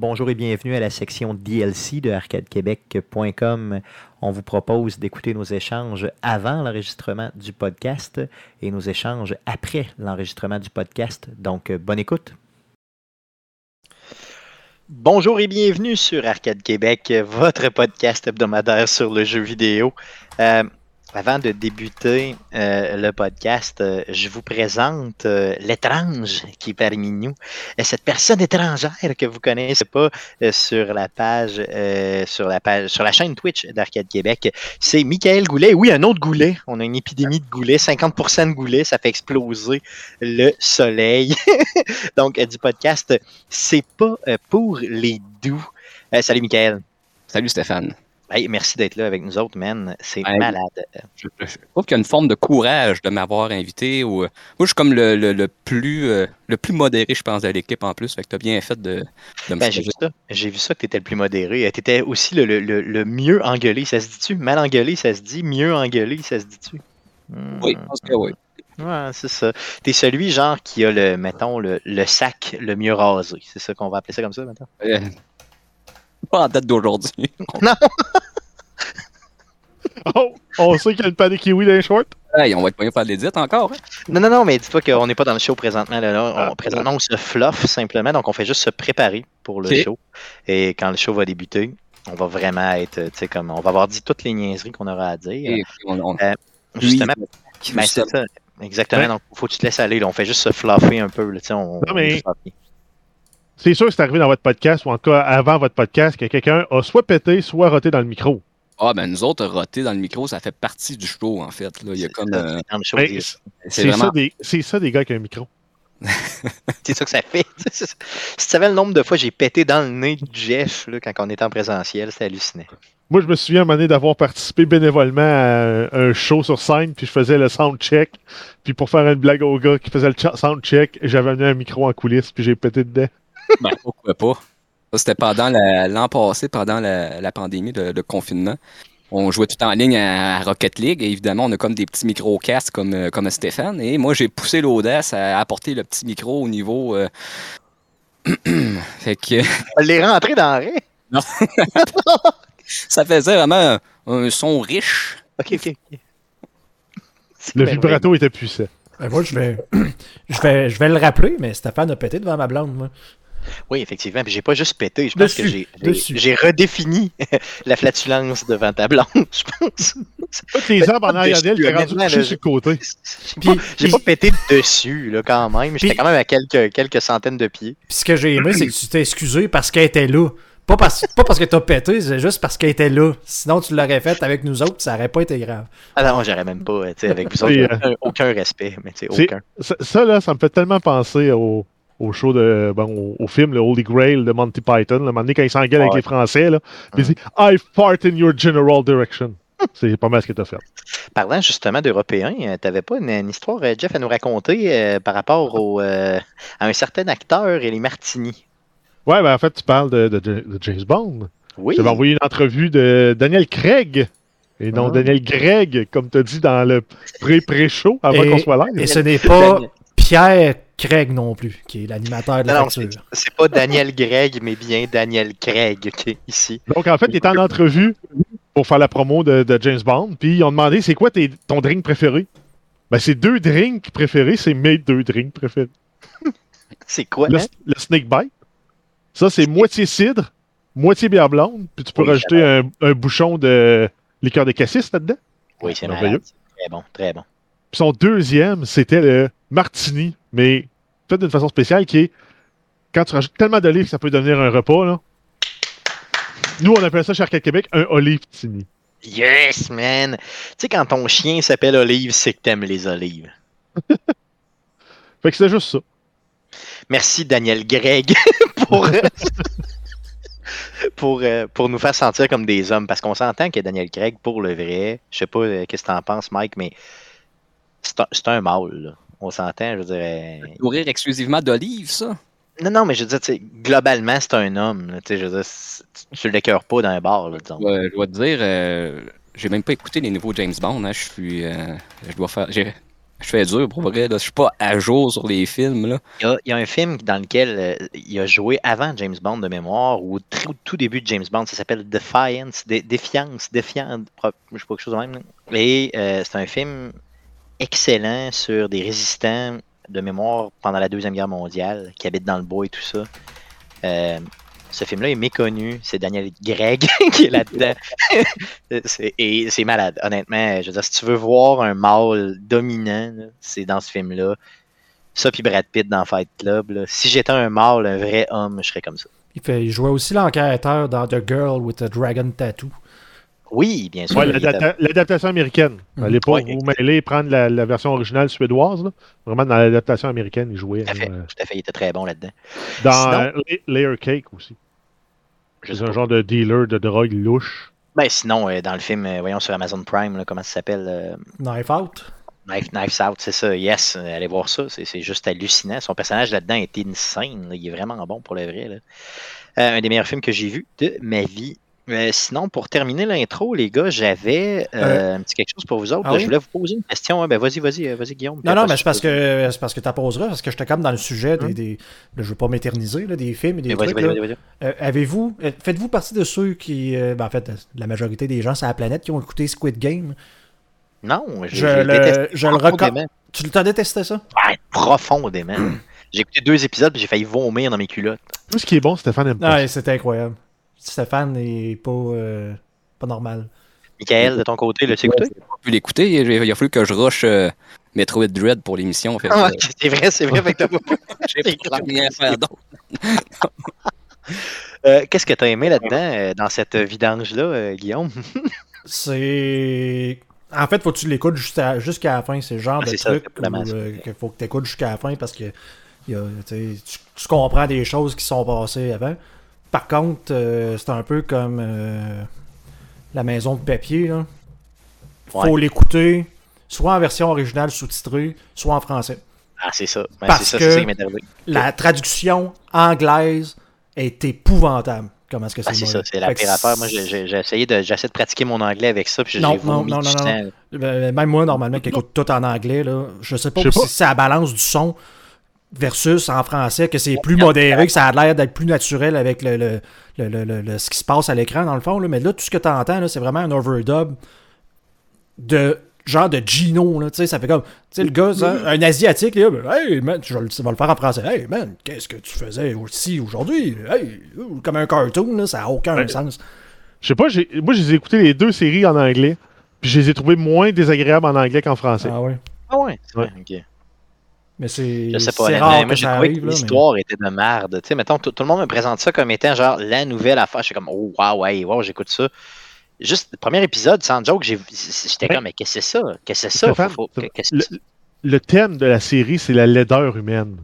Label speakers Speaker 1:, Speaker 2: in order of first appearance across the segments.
Speaker 1: Bonjour et bienvenue à la section DLC de arcadequebec.com. On vous propose d'écouter nos échanges avant l'enregistrement du podcast et nos échanges après l'enregistrement du podcast. Donc, bonne écoute. Bonjour et bienvenue sur Arcade Québec, votre podcast hebdomadaire sur le jeu vidéo. Euh, avant de débuter euh, le podcast, euh, je vous présente euh, l'étrange qui est parmi nous. cette personne étrangère que vous connaissez pas sur la page, sur la page, sur la chaîne Twitch d'Arcade Québec, c'est Michael Goulet. Oui, un autre goulet. On a une épidémie de goulets, 50% de goulets, ça fait exploser le soleil. Donc, du podcast, c'est pas pour les doux. salut, Michael.
Speaker 2: Salut, Stéphane
Speaker 1: merci d'être là avec nous autres, man. C'est malade.
Speaker 2: Je, trouve qu'il y a une forme de courage de m'avoir invité. Ou, euh, moi, je suis comme le, plus, euh, le plus modéré, je pense, de l'équipe en plus. Fait que tu as bien fait de,
Speaker 1: de me ben, J'ai vu ça. J'ai vu ça que tu étais le plus modéré. Tu étais aussi le, mieux engueulé. Ça se dit-tu? Mal engueulé, ça se dit. Mieux engueulé, ça se dit-tu?
Speaker 2: Oui, je pense que oui.
Speaker 1: Ouais, c'est ça. T'es celui, genre, qui a le, mettons, le, sac le mieux rasé. C'est ça qu'on va appeler ça comme ça, maintenant? Euh,
Speaker 2: pas en date d'aujourd'hui.
Speaker 1: non!
Speaker 3: oh, on sait qu'il y a une panne kiwi dans les shorts?
Speaker 2: Hey, on va être de faire de l'édit encore. Hein?
Speaker 1: Non, non, non, mais dis pas qu'on n'est pas dans le show présentement. Là, ah, présentement, on se fluffe simplement, donc on fait juste se préparer pour le show. Et quand le show va débuter, on va vraiment être, tu sais, comme, on va avoir dit toutes les niaiseries qu'on aura à dire. Euh, justement, ben, c'est ça. Exactement, donc il faut que tu te laisses aller. on fait juste se fluffer un peu. Là, on,
Speaker 3: non, mais c'est sûr que c'est arrivé dans votre podcast, ou en tout cas avant votre podcast, que quelqu'un a soit pété, soit roté dans le micro.
Speaker 2: Ah, ben nous autres, roter dans le micro, ça fait partie du show, en fait. Là. Il y a comme. Euh,
Speaker 3: c'est ça, des... ça des gars qui ont un micro.
Speaker 1: c'est ça que ça fait. si tu savais le nombre de fois que j'ai pété dans le nez de Jeff là, quand on était en présentiel, c'était hallucinant.
Speaker 3: Moi, je me souviens à un moment donné d'avoir participé bénévolement à un show sur scène, puis je faisais le sound check. Puis pour faire une blague au gars qui faisait le sound check, j'avais amené un micro en coulisses, puis j'ai pété dedans.
Speaker 2: Ben, pourquoi pas? C'était pendant l'an passé, pendant la, pandémie de, confinement. On jouait tout en ligne à, Rocket League et évidemment, on a comme des petits micro-casques comme, euh, comme Stéphane. Et moi, j'ai poussé l'audace à apporter le petit micro au niveau. Euh...
Speaker 1: fait que. les rentrer dans le Non.
Speaker 2: Ça faisait vraiment un, son riche.
Speaker 1: Ok, ok,
Speaker 3: Le vibrato était puissant.
Speaker 4: Ben, moi, je vais, je, vais, je vais le rappeler, mais Stéphane a pété devant ma blonde, moi.
Speaker 1: Oui, effectivement. Puis j'ai pas juste pété. Je pense que j'ai redéfini la flatulence devant ta blonde, je pense.
Speaker 3: Toutes les arbres en arrière d'elle, t'es rendu couché sur le côté.
Speaker 1: J'ai pas, pété dessus, là, quand même. J'étais quand même à quelques, quelques centaines de pieds.
Speaker 4: Puis ce que j'ai aimé, c'est que tu t'es excusé parce qu'elle était là. Pas parce, pas parce que t'as pété, c'est juste parce qu'elle était là. Sinon, tu l'aurais fait avec nous autres, ça aurait pas été grave.
Speaker 1: Ah non, j'aurais même pas, tu sais, avec vous autres, euh, aucun, respect, mais tu sais, aucun.
Speaker 3: Ça, là, ça me fait tellement penser au, au show de bon, au, film le Holy Grail de Monty Python, le moment donné quand il s'engueule avec les Français, là, il dit I fart in your general direction. C'est pas mal ce que tu as fait.
Speaker 1: Parlant justement d'Européens, euh, tu n'avais pas une, histoire, euh, Jeff, à nous raconter euh, par rapport au, à un certain acteur et les Martini?
Speaker 3: Ouais, ben en fait, tu parles de, de, James Bond.
Speaker 1: Oui.
Speaker 3: J'avais envoyé une entrevue de Daniel Craig. Et non, ah. Daniel Gregg, comme tu as dit dans le pré-pré-show avant qu'on soit là.
Speaker 4: Et ce n'est pas Pierre Craig non plus, qui est l'animateur de la non,
Speaker 1: C'est pas Daniel Gregg, mais bien Daniel Craig qui est ici.
Speaker 3: Donc, en fait, il était en entrevue pour faire la promo de, James Bond, puis ils ont demandé c'est quoi ton drink préféré? Ben, c'est deux drinks préférés, c'est mes deux drinks préférés.
Speaker 1: c'est quoi
Speaker 3: le,
Speaker 1: hein?
Speaker 3: Snake Bite. Ça, c'est moitié cidre, moitié bière blonde, puis tu peux rajouter un, bouchon de liqueur de cassis là-dedans.
Speaker 1: Oui, c'est merveilleux. Très bon, très bon.
Speaker 3: Puis son deuxième, c'était le martini, mais fait d'une façon spéciale qui est quand tu rajoutes tellement d'olives que ça peut devenir un repas. Là. Nous, on appelle ça chez Arcade Québec un olive tini.
Speaker 1: Yes, man! Tu sais, quand ton chien s'appelle Olive, c'est que t'aimes les olives.
Speaker 3: fait que c'est juste ça.
Speaker 1: Merci, Daniel Greg, pour, pour, euh, pour nous faire sentir comme des hommes. Parce qu'on s'entend que Daniel Greg, pour le vrai, je sais pas euh, qu'est-ce que t'en penses, Mike, mais c'est un, mâle. On s'entend, je dirais.
Speaker 2: Nourrir exclusivement d'olives, ça?
Speaker 1: Non, non, mais je veux dire, globalement, c'est un homme. je veux dire, tu ne l'écœures pas dans un bar. disons.
Speaker 2: je dois te dire, euh, j'ai même pas écouté les nouveaux James Bond. Hein, je suis. Euh, je dois faire. Je fais dur pour vrai. Là. Je suis pas à jour sur les films. Là.
Speaker 1: Il y, a, il y a un film dans lequel euh, il a joué avant James Bond de mémoire, ou au tout début de James Bond, ça s'appelle Defiance, Dé- Défiance, Défiance, je sais pas quelque chose de même. là. Et euh, c'est un film excellent sur des résistants de mémoire pendant la Deuxième Guerre mondiale qui habitent dans le bois et tout ça. Euh, ce film-là est méconnu. C'est Daniel Gregg qui est là-dedans. Et c'est malade. Honnêtement, je veux dire, si tu veux voir un mâle dominant, c'est dans ce film-là. Ça, puis Brad Pitt dans Fight Club. là. Si j'étais un mâle, un vrai homme, je serais comme ça.
Speaker 4: Il, fait, il jouait aussi l'enquêteur dans The Girl with a Dragon Tattoo.
Speaker 1: Oui, bien sûr.
Speaker 3: Ouais, L'adaptation américaine.
Speaker 4: Mhm.
Speaker 3: Allez pas
Speaker 1: Ouais,
Speaker 3: vous mêler et prendre la, la version originale suédoise. Là. Vraiment, dans l'adaptation américaine, il jouait.
Speaker 1: Tout à fait,
Speaker 3: là,
Speaker 1: tout à fait, il était très bon là-dedans.
Speaker 3: dans
Speaker 1: Sinon-
Speaker 3: euh, La- Layer Cake aussi. C'est un genre de dealer de drogue louche.
Speaker 1: Ben, sinon, euh, dans le film, euh, voyons sur Amazon Prime, là, comment ça s'appelle euh,
Speaker 4: Knife Out.
Speaker 1: Knife, Knives Out, c'est ça. Yes, euh, allez voir ça. C'est c'est juste hallucinant. Son personnage là-dedans est insane. là. Il est vraiment bon pour le vrai. là. Euh, un des meilleurs films que j'ai vu de ma vie. Euh, sinon, pour terminer l'intro, les gars, j'avais euh, un petit quelque chose pour vous autres.
Speaker 4: ah oui?
Speaker 1: Je voulais vous poser une question. hein. Ben, vas-y, vas-y, euh, vas-y, Guillaume.
Speaker 4: Non, non, mais c'est parce que c'est parce que t'apposeras, parce que j'étais comme dans le sujet des.
Speaker 3: Hum.
Speaker 4: des là, je veux pas m'éterniser, là, des films et des
Speaker 1: Mais Vas-y,
Speaker 4: trucs.
Speaker 1: vas-y,
Speaker 4: là.
Speaker 1: vas-y, vas-y.
Speaker 4: Euh, Avez-vous. euh, Faites-vous partie de ceux qui. euh, ben, en fait, la majorité des gens sur la planète qui ont écouté Squid Game?
Speaker 1: Non, je,
Speaker 4: le-
Speaker 1: déteste
Speaker 4: je le
Speaker 1: profondément.
Speaker 4: Tu t'as détesté ça?
Speaker 1: Ouais, profondément. j'ai écouté deux épisodes et j'ai failli vomir dans mes culottes.
Speaker 3: Tout ce qui est bon, Stéphane aime pas.
Speaker 4: Ouais, c'était incroyable. Stéphane est pas, euh, pas normal.
Speaker 1: Michael, de ton côté, l'as-tu écouté?
Speaker 2: J'ai pas pu l'écouter. Il, a fallu que je rush euh, Metroid Dread pour l'émission. Fait
Speaker 1: Ah,
Speaker 2: euh,
Speaker 1: ouais, c'est vrai, c'est vrai.
Speaker 2: J'ai pas rien à faire d'autre.
Speaker 1: Euh, Qu'est-ce que tu as aimé là-dedans, euh, dans cette vidange-là, euh, Guillaume?
Speaker 4: C'est. En fait, faut que tu l'écoutes jusqu'à jusqu'à la fin. C'est le genre
Speaker 1: Ah,
Speaker 4: de
Speaker 1: c'est ça,
Speaker 4: truc euh, qu'il faut que tu écoutes jusqu'à la fin parce que il y a, tu, sais, tu- tu comprends des choses qui sont passées avant. Par contre, euh, c'est un peu comme euh, la maison de papier. Là. Faut
Speaker 1: Ouais.
Speaker 4: l'écouter soit en version originale sous-titrée, soit en français.
Speaker 1: Ah, c'est ça. Ben,
Speaker 4: Parce
Speaker 1: c'est ça,
Speaker 4: que-
Speaker 1: c'est ça.
Speaker 4: La traduction anglaise est épouvantable. Comment est-ce que c'est
Speaker 1: Ah, c'est ça, c'est la pire affaire. Moi, j'ai- essayé de, j'essaie de pratiquer mon anglais avec ça, puis
Speaker 4: Non, non, non, non,
Speaker 1: sang.
Speaker 4: Euh, Même moi, normalement, qui écoute tout en anglais, là, je sais pas
Speaker 3: Je sais
Speaker 4: si
Speaker 3: pas.
Speaker 4: c'est la balance du son versus en français, que c'est plus modéré, que ça a l'air d'être plus naturel avec le, le- le- le- le- le- ce qui se passe à l'écran, dans le fond. Là. Mais là, tout ce que tu entends, c'est vraiment un overdub de genre de Gino. Là, tu sais, ça fait comme, tu sais, le gars, un Asiatique, là, ben, hey man, je vais le je vais le faire en français. Hey man, qu'est-ce que tu faisais aussi aujourd'hui? Hey, comme un cartoon, là, ça a aucun
Speaker 3: Ouais.
Speaker 4: sens.
Speaker 3: Je sais pas, j'ai- moi, j'ai écouté les deux séries en anglais. Puis je les ai trouvées moins désagréables en anglais qu'en français.
Speaker 4: Ah ouais.
Speaker 1: Ah ouais? c'est
Speaker 3: Ouais.
Speaker 1: vrai, ok.
Speaker 4: Mais c'est
Speaker 1: Je sais pas,
Speaker 4: rare
Speaker 1: Moi,
Speaker 4: que
Speaker 1: j'ai
Speaker 4: ça
Speaker 1: trouvé
Speaker 4: arrive.
Speaker 1: que
Speaker 4: mais-
Speaker 1: l'histoire était de merde. Tu sais, mettons, tout, le monde me présente ça comme étant genre la nouvelle affaire. Je suis comme, oh, wow, ouais, wow, j'écoute ça. Juste le premier épisode, sans joke, j'étais
Speaker 3: Ouais.
Speaker 1: comme, mais qu'est-ce que c'est ça? Qu'est-ce que c'est ça? Faut-
Speaker 3: le,
Speaker 1: que-
Speaker 3: le thème de la série, c'est la laideur humaine.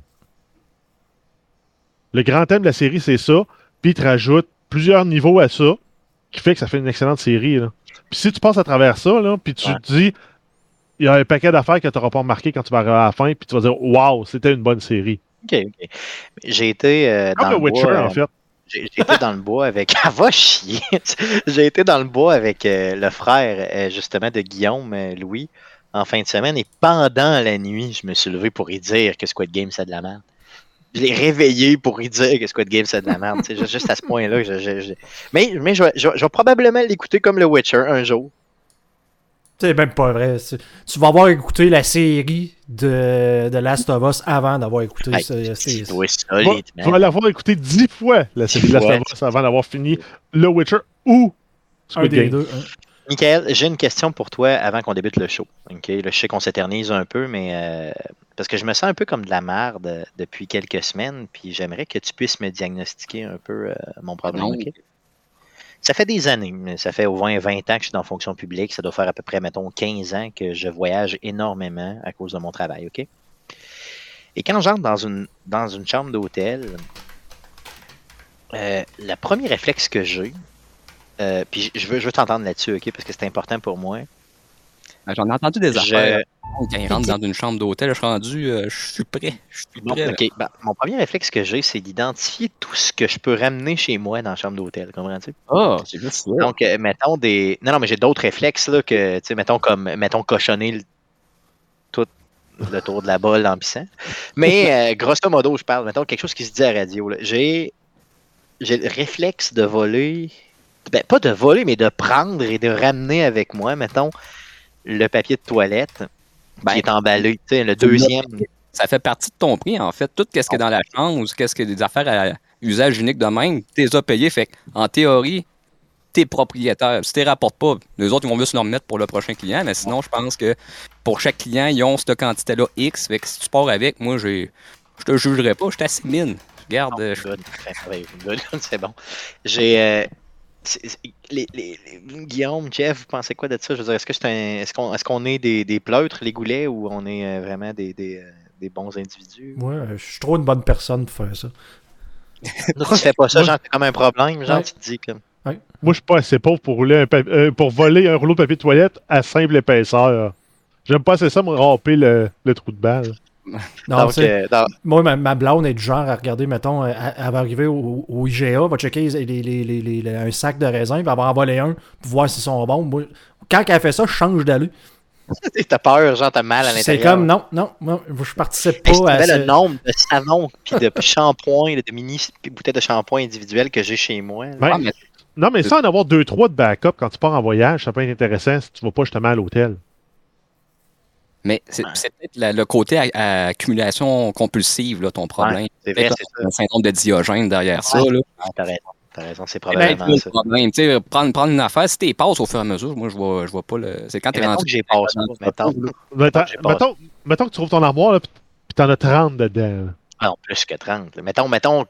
Speaker 3: Le grand thème de la série, c'est ça. Puis il te rajoute plusieurs niveaux à ça, qui fait que ça fait une excellente série. Là. Puis si tu passes à travers ça, là, puis tu
Speaker 1: Ouais.
Speaker 3: te dis, y a un paquet d'affaires que tu n'auras pas remarqué quand tu vas arriver à la fin, puis tu vas dire, waouh, c'était une bonne série.
Speaker 1: Ok, ok. J'ai été euh, dans
Speaker 3: Comme
Speaker 1: le
Speaker 3: le Witcher,
Speaker 1: bois,
Speaker 3: en fait.
Speaker 1: J'ai été dans le bois avec. Ah, va chier! J'ai été dans le bois avec euh, le frère, euh, justement, de Guillaume, euh, Louis, en fin de semaine. Et pendant la nuit, je me suis levé pour y dire que Squid Game, c'est de la merde. Je l'ai réveillé pour y dire que Squid Game, c'est de la merde. Juste- à ce point-là. je- je- je- Mais, je vais probablement l'écouter comme le Witcher un jour.
Speaker 4: C'est même pas vrai. Tu vas avoir écouté la série de, de Last of Us avant d'avoir écouté
Speaker 1: Hey,
Speaker 4: ce-
Speaker 1: c'est solide,
Speaker 3: Tu vas l'avoir écouté dix fois, la série de Last of Us, avant d'avoir fini le Witcher ou
Speaker 4: un
Speaker 3: Squid
Speaker 4: des
Speaker 3: Game.
Speaker 4: deux. hein.
Speaker 1: Michael, j'ai une question pour toi avant qu'on débute le show. Là, je sais qu'on s'éternise un peu, mais euh, parce que je me sens un peu comme de la merde depuis quelques semaines, puis j'aimerais que tu puisses me diagnostiquer un peu euh, mon problème.
Speaker 2: Non.
Speaker 1: Ça fait des années, ça fait au moins 20 ans que je suis dans fonction publique. Ça doit faire à peu près, mettons, 15 ans que je voyage énormément à cause de mon travail, OK? Et quand j'entre dans une, dans une chambre d'hôtel, euh, le premier réflexe que j'ai, euh, puis je veux, je veux t'entendre là-dessus, OK? Parce que c'est important pour moi.
Speaker 2: Ben, J'en ai entendu des affaires. Quand ils rentrent dans une chambre d'hôtel, je suis rendu, euh, je suis prêt. Je suis prêt.
Speaker 1: Ben, mon premier réflexe que j'ai, c'est d'identifier tout ce que je peux ramener chez moi dans la chambre d'hôtel. Comprends-tu?
Speaker 2: Ah, c'est juste ça.
Speaker 1: Donc, euh, mettons des. Non, non, mais j'ai d'autres réflexes, là, que, tu sais, mettons comme, mettons, cochonner le- tout le tour de la balle en pissant. Mais euh, grosso modo, je parle, mettons, quelque chose qui se dit à la radio. j'ai le réflexe de voler, ben, pas de voler, mais de prendre et de ramener avec moi, mettons, le papier de toilette
Speaker 2: Ben,
Speaker 1: qui est emballé. Tu sais, le deuxième.
Speaker 2: Ça fait partie de ton prix, en fait. Tout ce qui est dans la chambre ou qu'est-ce que des affaires à usage unique de même, tu les as payés. Fait en théorie, t'es propriétaire. Si tu les rapportes pas, les autres, ils vont juste le remettre pour le prochain client. Mais sinon, je pense que pour chaque client, ils ont cette quantité-là X. Fait que si tu pars avec, moi, j'ai. Je te jugerai pas, je t'assimile. Regarde, euh, je-
Speaker 1: good. c'est bon. J'ai. euh, les, les- les- Guillaume, Jeff, vous pensez quoi de ça? Je veux dire, est-ce que c'est un. Est-ce qu'on est, qu'on est des, des pleutres, les goulets, ou on est euh, vraiment des, des, euh, des bons individus?
Speaker 4: Moi, euh, je suis trop une bonne personne pour faire ça.
Speaker 1: Toi, tu fais pas ça, genre, c'est comme un problème, genre,
Speaker 4: Ouais.
Speaker 1: tu te dis comme.
Speaker 3: Moi, je suis pas assez pauvre pour, rouler un pa- euh, pour voler un rouleau de papier de toilette à simple épaisseur. J'aime pas assez ça, me ramper le, le trou de balle.
Speaker 4: Non,
Speaker 1: Donc, euh, dans-
Speaker 4: Moi, ma, ma blonde est du genre à regarder, mettons, euh, elle, elle va arriver au, au IGA, va checker les, les- les- les- les- un sac de raisin, va en voler un pour voir s'ils sont bons. Moi, quand elle fait ça, je change d'aller.
Speaker 1: t'as peur, genre, t'as mal à
Speaker 4: C'est
Speaker 1: l'intérieur.
Speaker 4: comme, non, non, moi, je participe pas
Speaker 1: tu
Speaker 4: à ce-
Speaker 1: le nombre de savons puis de shampoings, de mini bouteilles de shampoing individuelles que j'ai chez moi.
Speaker 3: Ouais.
Speaker 2: Ah, mais
Speaker 3: Non, mais ça, en avoir deux, trois de backup quand tu pars en voyage, ça peut être intéressant si tu vas pas justement à l'hôtel.
Speaker 2: Mais c'est peut-être le côté à- à accumulation compulsive, là, ton problème.
Speaker 1: C'est vrai, c'est ça.
Speaker 2: un syndrome de Diogène derrière ça.
Speaker 1: Ouais.
Speaker 2: Là.
Speaker 1: T'as raison. T'as raison, c'est
Speaker 2: ben,
Speaker 1: probablement
Speaker 2: le
Speaker 1: ça.
Speaker 2: problème. Tu sais, prendre, prendre une affaire, si t'es passes au fur et à mesure, moi, je vois, je vois pas le. C'est quand t'es rendu.
Speaker 1: que j'ai passé pas, mettons.
Speaker 3: Mettons, mettons, mettons que tu trouves ton armoire, là, puis t'en as 30 dedans.
Speaker 1: Ah non, plus que 30. là. Mettons, mettons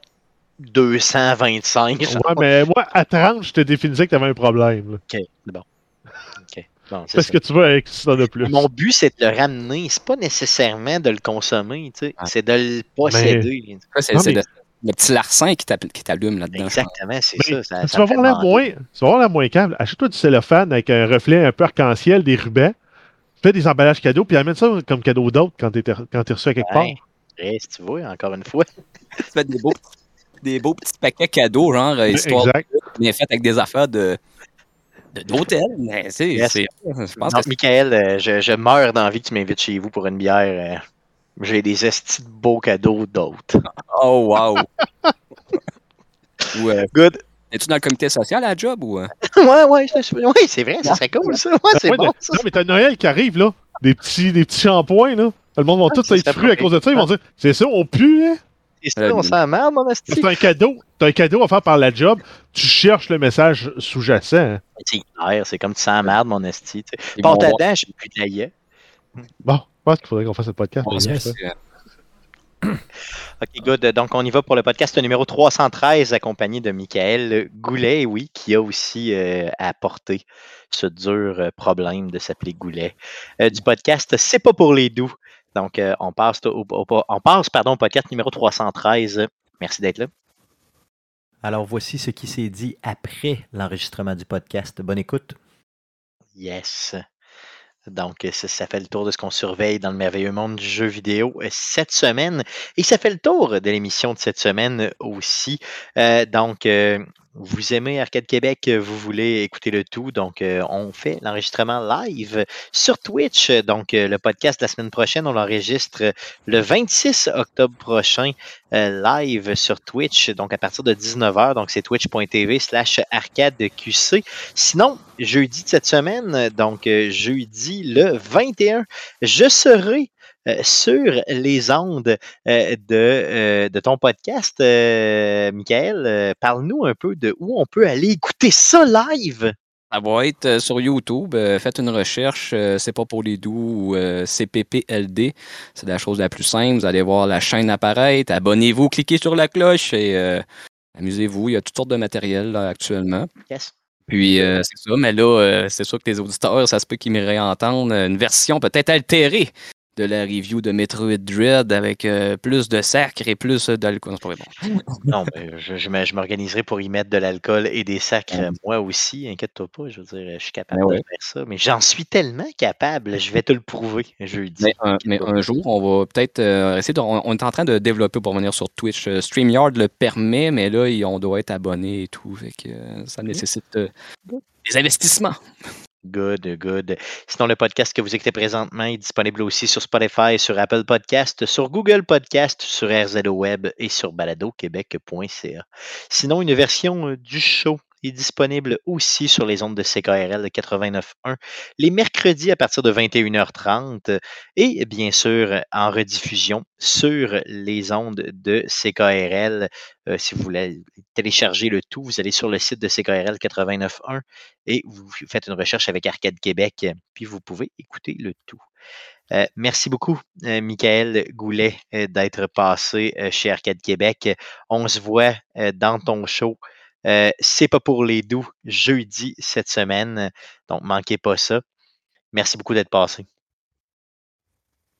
Speaker 1: 225. genre.
Speaker 3: Ouais, mais moi, à 30, je te définissais que t'avais un problème. là.
Speaker 1: Ok, c'est bon. Ok,
Speaker 3: Parce
Speaker 1: ça.
Speaker 3: que tu veux avec ça de plus.
Speaker 1: Mon but, c'est de le ramener. C'est pas nécessairement de le consommer, tu sais. C'est de le posséder.
Speaker 2: C'est
Speaker 3: Non,
Speaker 2: c'est
Speaker 3: mais-
Speaker 2: le, le petit larcin qui t'allume là-dedans.
Speaker 1: Exactement, c'est
Speaker 3: Mais
Speaker 1: ça. ça.
Speaker 3: tu
Speaker 1: ça
Speaker 3: vas voir la moins, tu vas voir la moins câble. Achète-toi du cellophane avec un reflet un peu arc-en-ciel, des rubans. Fais des emballages cadeaux, puis amène ça comme cadeau d'autre quand t'es quand t'es reçu à quelque
Speaker 1: Ouais. Ouais, si tu veux, encore une fois.
Speaker 2: Tu fais des beaux, des beaux petits paquets cadeaux, genre, euh,
Speaker 3: part.
Speaker 2: histoire
Speaker 3: Exact.
Speaker 2: bien fait avec des affaires de de- d'hôtel. Mais c'est.
Speaker 1: Yes.
Speaker 2: c'est- Je pense
Speaker 1: Non,
Speaker 2: que
Speaker 1: Michael, euh, je, je meurs d'envie que tu m'invites chez vous pour une bière. euh, J'ai des estis de beaux cadeaux d'autres.
Speaker 2: Oh, wow! Ou, euh,
Speaker 1: Good.
Speaker 2: es-tu dans le comité social à la job ou.
Speaker 1: ouais, ouais, je- je- ouais, c'est vrai, ça serait cool, ça. Ouais, c'est
Speaker 3: Ouais,
Speaker 1: bon, ça.
Speaker 3: Non, mais t'as Noël qui arrive, là. Des petits, des petits shampoings, là. Le monde va
Speaker 1: Ah,
Speaker 3: tous
Speaker 1: ça
Speaker 3: être fruits à cause de ça. Ils vont dire C'est ça, on pue, hein?
Speaker 1: Ça, on s'en marre, mon esti.
Speaker 3: C'est un cadeau. T'as un cadeau à faire par la job. Tu cherches le message sous-jacent. hein.
Speaker 1: C'est clair, c'est comme tu sens merde, mon esti. Porte à dents, j'ai plus de la gueule.
Speaker 3: Bon, je pense qu'il faudrait qu'on fasse le podcast.
Speaker 2: c'est,
Speaker 1: OK, good. Donc, on y va pour le podcast numéro 313, accompagné de Michael Goulet, oui, qui a aussi euh, apporté ce dur euh, problème de s'appeler Goulet. Euh, du podcast C'est pas pour les doux. Donc, euh, on passe, au, au- on passe pardon, au podcast numéro 313. Merci d'être là.
Speaker 5: Alors voici ce qui s'est dit après l'enregistrement du podcast. Bonne écoute.
Speaker 1: Yes. Donc, euh, ça, ça fait le tour de ce qu'on surveille dans le merveilleux monde du jeu vidéo euh, cette semaine. Et ça fait le tour de l'émission de cette semaine aussi. Euh, donc, euh, vous aimez Arcade Québec, euh, vous voulez écouter le tout. Donc, euh, on fait l'enregistrement live sur Twitch. Donc, euh, le podcast de la semaine prochaine, on l'enregistre le 26 octobre prochain live sur Twitch. Donc, à partir de 19h. Donc, c'est twitch.tv slash arcadeqc. Sinon, jeudi de cette semaine, donc jeudi le 21, je serai sur les ondes euh, de, euh, de ton podcast, euh, Michael. Euh, Parle-nous un peu de où on peut aller écouter ça live.
Speaker 2: Ça va être euh, sur YouTube. euh, faites une recherche, euh, c'est pas pour les doux ou euh, CPPLD. C'est la chose la plus simple. Vous allez voir la chaîne apparaître. Abonnez-vous, cliquez sur la cloche et euh, amusez-vous. Il y a toutes sortes de matériel là, actuellement.
Speaker 1: Yes.
Speaker 2: Puis euh, c'est ça, mais là, euh, c'est sûr que les auditeurs, ça se peut qu'ils me réentendent une version peut-être altérée de la review de Metroid Dread avec euh, plus de sacre et plus d'alcool. Non,
Speaker 1: mais je, je me- je m'organiserai pour y mettre de l'alcool et des sacres, moi aussi. Inquiète-toi pas, je veux dire, je suis capable
Speaker 2: Ben
Speaker 1: de faire ça. Mais j'en suis tellement capable, je vais te le prouver jeudi.
Speaker 2: Mais, un, mais un jour, on va peut-être euh, essayer de. On, on est en train de développer pour venir sur Twitch. Euh, StreamYard le permet, mais là, on doit être abonné et tout. Fait que ça nécessite euh, des investissements.
Speaker 1: Good, good. Sinon, le podcast que vous écoutez présentement est disponible aussi sur Spotify, sur Apple Podcast, sur Google Podcast, sur RZO Web et sur baladoquebec.ca. Sinon, une version euh, du show est disponible aussi sur les ondes de CKRL 89.1 les mercredis à partir de 21h30 et bien sûr en rediffusion sur les ondes de CKRL. Euh, si vous voulez télécharger le tout, vous allez sur le site de CKRL 89.1 et vous faites une recherche avec Arcade Québec, puis vous pouvez écouter le tout. Euh, merci beaucoup, euh, Michael Goulet, d'être passé chez Arcade Québec. On se voit dans ton show euh, c'est pas pour les doux jeudi cette semaine. Donc, manquez pas ça. Merci beaucoup d'être passé.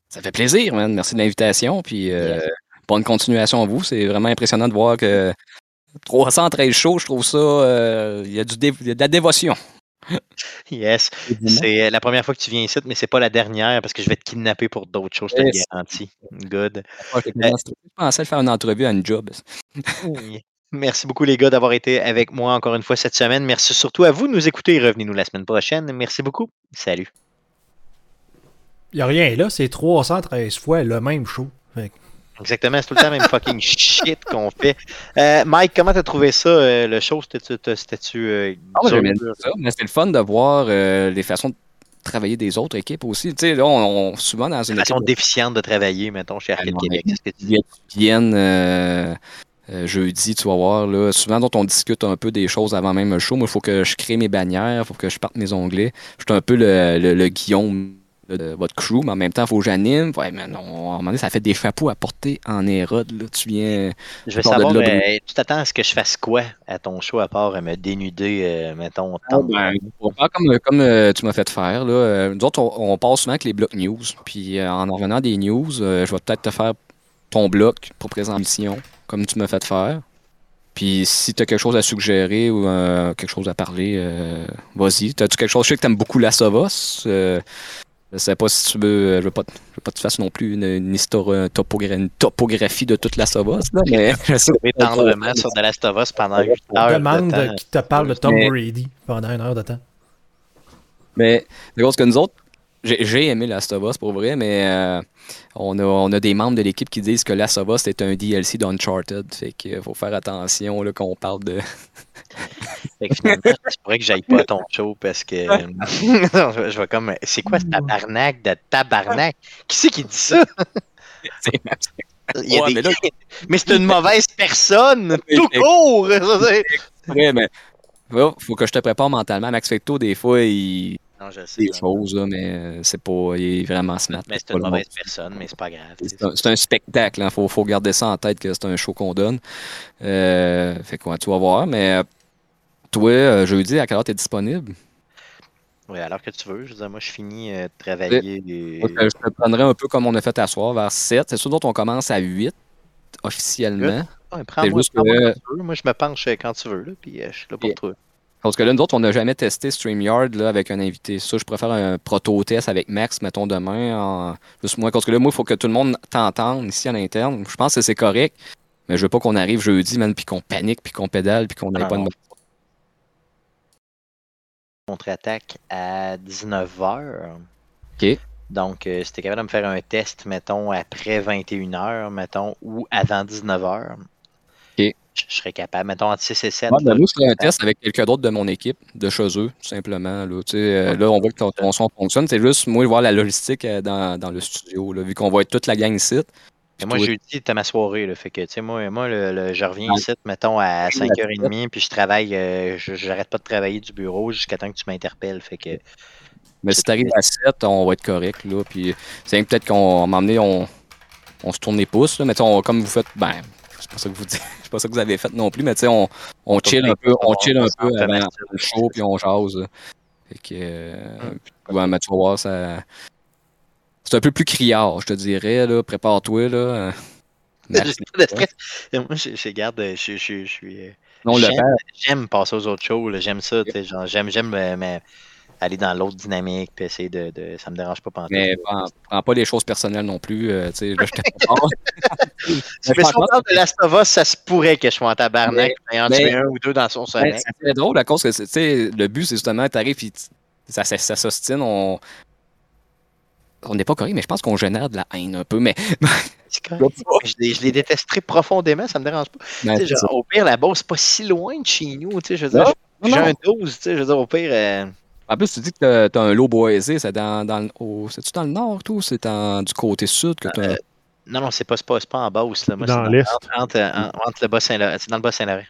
Speaker 2: Ça fait plaisir, man. Merci de l'invitation. Puis, euh, bonne continuation à vous. C'est vraiment impressionnant de voir que 313 shows, je trouve ça. Euh, il y, a de la dévotion.
Speaker 1: Yes. C'est la première fois que tu viens ici, mais c'est pas la dernière parce que je vais te kidnapper pour d'autres choses, je te le garantis. Good.
Speaker 2: Je pensais faire une entrevue à une job.
Speaker 1: Merci beaucoup, les gars, d'avoir été avec moi encore une fois cette semaine. Merci surtout à vous de nous écouter revenez-nous la semaine prochaine. Merci beaucoup. Salut.
Speaker 4: Il n'y a rien là, c'est 313 fois le même show.
Speaker 1: Exactement, c'est tout le temps le même fucking shit qu'on fait. Euh, Mike, comment t'as trouvé ça, euh, le show? C'était-tu. Euh,
Speaker 2: ah, ça, mais c'est le fun de voir les façons de travailler des autres équipes aussi. Tu sais, là, on, souvent dans une
Speaker 1: façon déficiente de travailler, mettons, chez Arcade Québec.
Speaker 2: Ils viennent euh, jeudi, tu vas voir, là, souvent dont on discute un peu des choses avant même le show. Moi, il faut que je crée mes bannières, il faut que je parte mes onglets. Je suis un peu le, le, Guillaume de votre crew, mais en même temps, il faut que j'anime. Ouais, mais non, à un moment donné, ça fait des chapeaux à porter en érode. Là. Tu viens.
Speaker 1: Je veux savoir, mais tu t'attends à ce que je fasse quoi à ton show à part à me dénuder, euh, mettons,
Speaker 2: ah, ben, on va comme, comme euh, tu m'as fait faire. Là. Nous autres, on, on, passe souvent avec les blocs news. Puis en revenant des news, je vais peut-être te faire ton bloc pour présentation comme tu m'as fait faire. Puis si tu as quelque chose à suggérer ou euh, quelque chose à parler, euh, vas-y. As-tu quelque chose? Je sais que tu aimes beaucoup la Savos. Euh, je sais pas si tu veux. Je veux pas, je veux pas que tu fasses non plus une, histoire, une, topographie de toute la Savos. Là, mais
Speaker 1: je sais tendrement sur de la Savos pendant 8 heures.
Speaker 4: demande de qui te parle de Tom Brady pendant une heure de temps.
Speaker 2: Mais, c'est que nous autres, j'ai aimé Last of Us pour vrai, mais euh, on, a, on, a, des membres de l'équipe qui disent que Last of Us est un DLC d'Uncharted. Fait qu'il faut faire attention là, quand on parle de.
Speaker 1: fait que finalement, c'est vrai que j'aille pas à ton show parce que je, vois comme. C'est quoi ce tabarnak de tabarnak? Qui c'est qui dit ça? Il y a des... mais, mais c'est une mauvaise personne, tout court!
Speaker 2: vrai, mais faut que je te prépare mentalement. Max Fecto, des fois, il non, je sais. Des choses, mais euh, c'est pas. Il est vraiment smart.
Speaker 1: Mais c'est une mauvaise personne, mais c'est pas grave.
Speaker 2: C'est un, spectacle, il hein. faut, faut, garder ça en tête que c'est un show qu'on donne. Euh, fait quoi, tu vas voir. Mais euh, toi, jeudi, à quelle heure t'es disponible?
Speaker 1: Oui, alors que tu veux. Je veux dire, moi, je finis de travailler.
Speaker 2: je te prendrai un peu comme on a fait à soir, vers 7. C'est sûr dont on commence à 8 officiellement.
Speaker 1: prends-moi que... Moi, je me penche quand tu veux, là, puis je suis là pour toi.
Speaker 2: Parce que là, nous autres, on n'a jamais testé StreamYard là, avec un invité. Ça, je préfère un proto-test avec Max, mettons, demain. En... Juste moi, parce que là, moi, il faut que tout le monde t'entende ici à l'interne. Je pense que c'est correct. Mais je veux pas qu'on arrive jeudi, même, puis qu'on panique, puis qu'on pédale, puis qu'on n'ait pas une
Speaker 1: contre-attaque à 19h.
Speaker 2: OK.
Speaker 1: Donc, euh, si tu capable de me faire un test, mettons, après 21h, mettons, ou avant 19h, je serais capable. Mettons entre 6 et 7.
Speaker 2: Ouais, ben, nous, c'est un test avec quelqu'un d'autre de mon équipe, de chez eux, tout simplement. Là, euh, là on voit que ton, son fonctionne. C'est juste, moi, voir la logistique euh, dans, dans le studio, là, vu qu'on va être toute la gang ici.
Speaker 1: Et moi, j'ai dit, t'as ma soirée, là, fait que, tu sais, moi, moi le, je reviens ici, mettons, à 5h30, puis je travaille, euh, j'arrête pas de travailler du bureau jusqu'à temps que tu m'interpelles, fait que...
Speaker 2: Mais si t'arrives à 7, on va être correct, là, puis c'est peut-être qu'on m'a on, on se tourne les pouces, là, mais comme vous faites, ben, c'est pas ça que vous dites. C'est pas ça que vous avez fait non plus, mais tu sais, on, on chill un peu, on chill un peu avant le show, puis on jase. Fait que, euh, ouais, tu vas voir, ça. C'est un peu plus criard, je te dirais, là. Prépare-toi, là.
Speaker 1: Moi, je, garde, je, je, je suis. J'aime passer aux autres shows, j'aime ça, j'aime, j'aime, mais aller dans l'autre dynamique, puis essayer de, de, Ça me dérange pas pendant
Speaker 2: Mais prends, prends, pas les choses personnelles non plus. Euh, tu sais, là, je
Speaker 1: mais si on parle de Last of Us, ça se pourrait que je sois en tabarnak, mais, en tuer un ou deux dans son sommeil.
Speaker 2: C'est drôle à cause que, tu sais, le but, c'est justement, tu arrives et ça, ça, ça s'ostine, on. On n'est pas correct, mais je pense qu'on génère de la haine un peu. Mais.
Speaker 1: Je les, je les détesterais profondément, ça me dérange pas.
Speaker 2: Ben,
Speaker 1: genre,
Speaker 2: ça.
Speaker 1: au pire, la base, c'est pas si loin de chez nous. Tu sais, je veux dire, j'ai un 12, tu sais, je veux dire, au pire. euh,
Speaker 2: En plus, tu dis que tu as un lot boisé, c'est dans, dans, le- au- c'est-tu dans le nord, tout? C'est du côté sud que t'as-
Speaker 1: Euh, non, non, c'est pas, c'est pas, c'est pas en Beauce. Là. Moi,
Speaker 3: Dans
Speaker 1: c'est
Speaker 3: l'Est.
Speaker 1: Entre, entre, en- entre le Bas-Saint-Laurent. C'est dans le Bas-Saint-Laurent.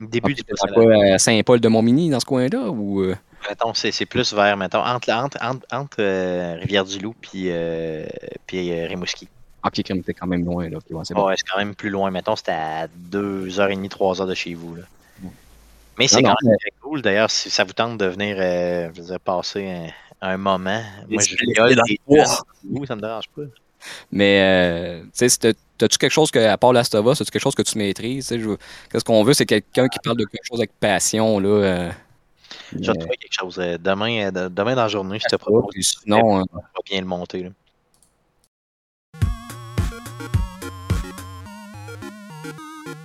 Speaker 1: Début du
Speaker 2: c'est
Speaker 1: Bas-Saint-Laurent.
Speaker 2: quoi, à Saint-Paul de Montmigny, dans ce coin-là? Ou, euh,
Speaker 1: Mettons, c'est c'est plus vers, mettons, entre, entre, entre, entre euh, Rivière-du-Loup puis, euh, puis euh, Rimouski.
Speaker 2: Ok, t'es quand même loin, là. ok, ouais, c'est bon.
Speaker 1: Ouais, c'est quand même plus loin. Mettons, c'était à 2h30, 3h de chez vous. Là. Mais c'est quand même très cool. D'ailleurs, si ça vous tente de venir euh, je veux dire, passer un, un moment, moi je rigole des. Oui, ça me dérange pas.
Speaker 2: Mais, euh, tu sais, t'as-tu quelque chose que, à part Last of Us, as-tu quelque chose que tu maîtrises? Je Qu'est-ce qu'on veut, c'est quelqu'un qui parle de quelque chose avec passion, là. euh,
Speaker 1: Je vais
Speaker 2: mais-
Speaker 1: trouver quelque chose. euh, demain, euh, de- demain dans la journée, je te propose.
Speaker 2: sinon, euh,
Speaker 1: On va bien le monter. là.